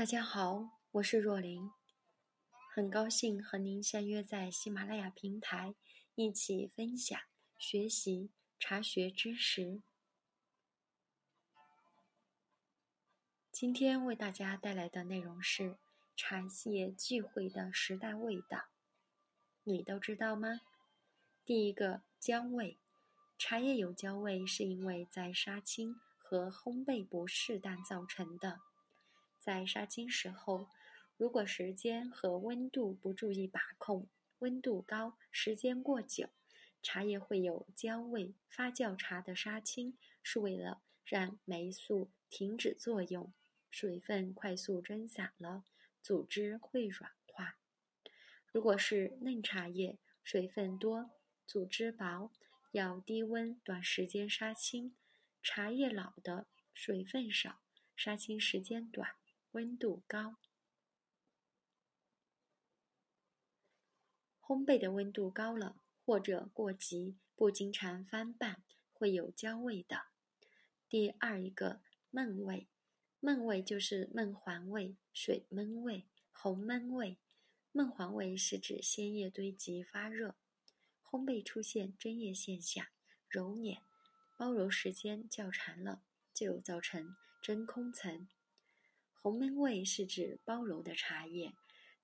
大家好，我是若琳，很高兴和您相约在喜马拉雅平台，一起分享、学习茶学知识。今天为大家带来的内容是茶叶聚会的十大味道，你都知道吗？第一个焦味，茶叶有焦味是因为在杀青和烘焙不适当造成的。在杀青时候，如果时间和温度不注意把控，温度高、时间过久，茶叶会有焦味。发酵茶的杀青是为了让霉素停止作用，水分快速蒸散了，组织会软化。如果是嫩茶叶，水分多，组织薄，要低温短时间杀青；茶叶老的，水分少，杀青时间短。温度高，烘焙的温度高了或者过急，不经常翻拌，会有焦味的。第二一个闷味，闷味就是闷黄味、水闷味、红闷味。闷黄味是指鲜叶堆积发热，烘焙出现蒸叶现象，揉捻，包揉时间较长了，就造成真空层。红焖味是指包揉的茶叶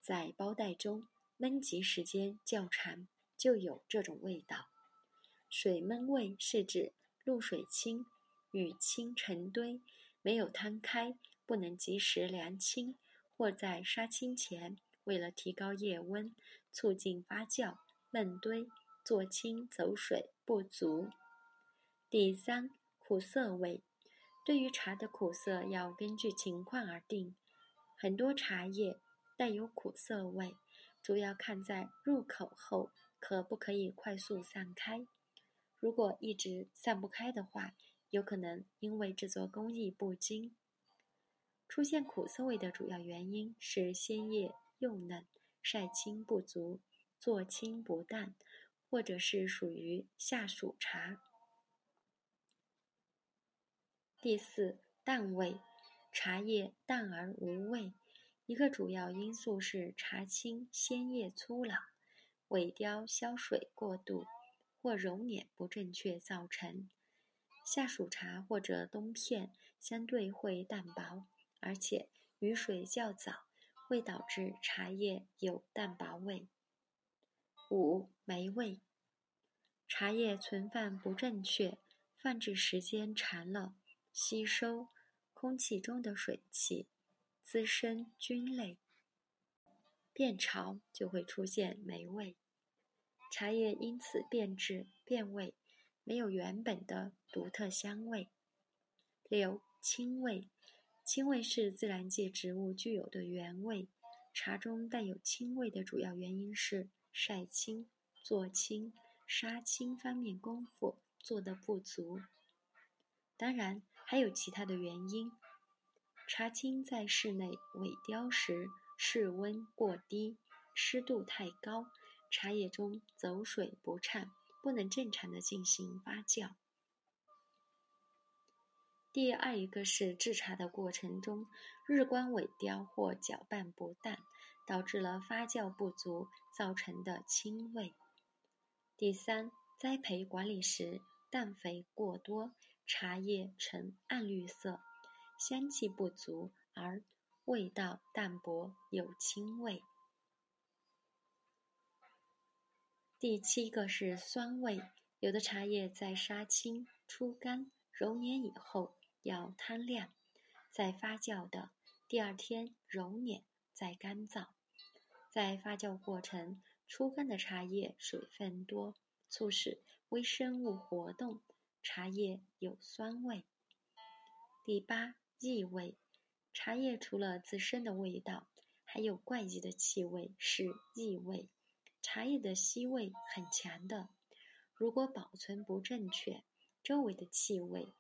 在包袋中焖急时间较长，就有这种味道。水焖味是指露水清，雨青成堆，没有摊开，不能及时凉青，或在杀青前为了提高叶温，促进发酵，闷堆做青走水不足。第三，苦涩味。对于茶的苦涩，要根据情况而定。很多茶叶带有苦涩味，主要看在入口后可不可以快速散开。如果一直散不开的话，有可能因为制作工艺不精。出现苦涩味的主要原因是鲜叶幼嫩、晒青不足、做青不淡，或者是属于夏暑茶。第四，淡味，茶叶淡而无味，一个主要因素是茶青鲜叶粗老，尾雕消水过度或揉捻不正确造成。夏暑茶或者冬片相对会淡薄，而且雨水较早，会导致茶叶有淡薄味。五，霉味，茶叶存放不正确，放置时间长了。吸收空气中的水汽，滋生菌类，变潮就会出现霉味，茶叶因此变质变味，没有原本的独特香味。六青味，青味是自然界植物具有的原味，茶中带有青味的主要原因是晒青、做青、杀青方面功夫做得不足，当然。还有其他的原因，茶青在室内萎凋时，室温过低，湿度太高，茶叶中走水不畅，不能正常的进行发酵。第二一个是制茶的过程中，日光萎凋或搅拌不当，导致了发酵不足造成的青味。第三，栽培管理时氮肥过多。茶叶呈暗绿色，香气不足，而味道淡薄，有青味。第七个是酸味，有的茶叶在杀青、出干、揉捻以后要摊晾，在发酵的第二天揉捻再干燥，在发酵过程出干的茶叶水分多，促使微生物活动。茶叶有酸味。第八，异味。茶叶除了自身的味道，还有怪异的气味，是异味。茶叶的吸味很强的，如果保存不正确，周围的气味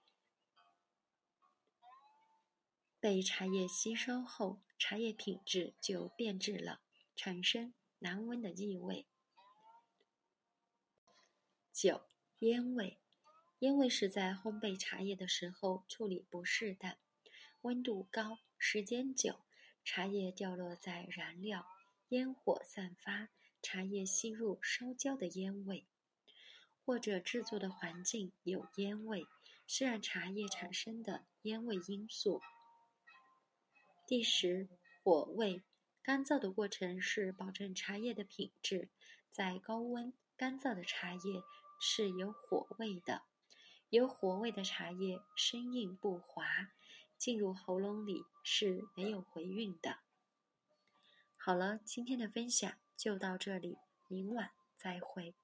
被茶叶吸收后，茶叶品质就变质了，产生难闻的异味。九，烟味。烟味是在烘焙茶叶的时候处理不适当，温度高、时间久，茶叶掉落在燃料，烟火散发，茶叶吸入烧焦的烟味，或者制作的环境有烟味，是让茶叶产生的烟味因素。第十，火味，干燥的过程是保证茶叶的品质，在高温干燥的茶叶是有火味的，有火味的茶叶生硬不滑。进入喉咙里是没有回韵的。好了，今天的分享就到这里，明晚再会。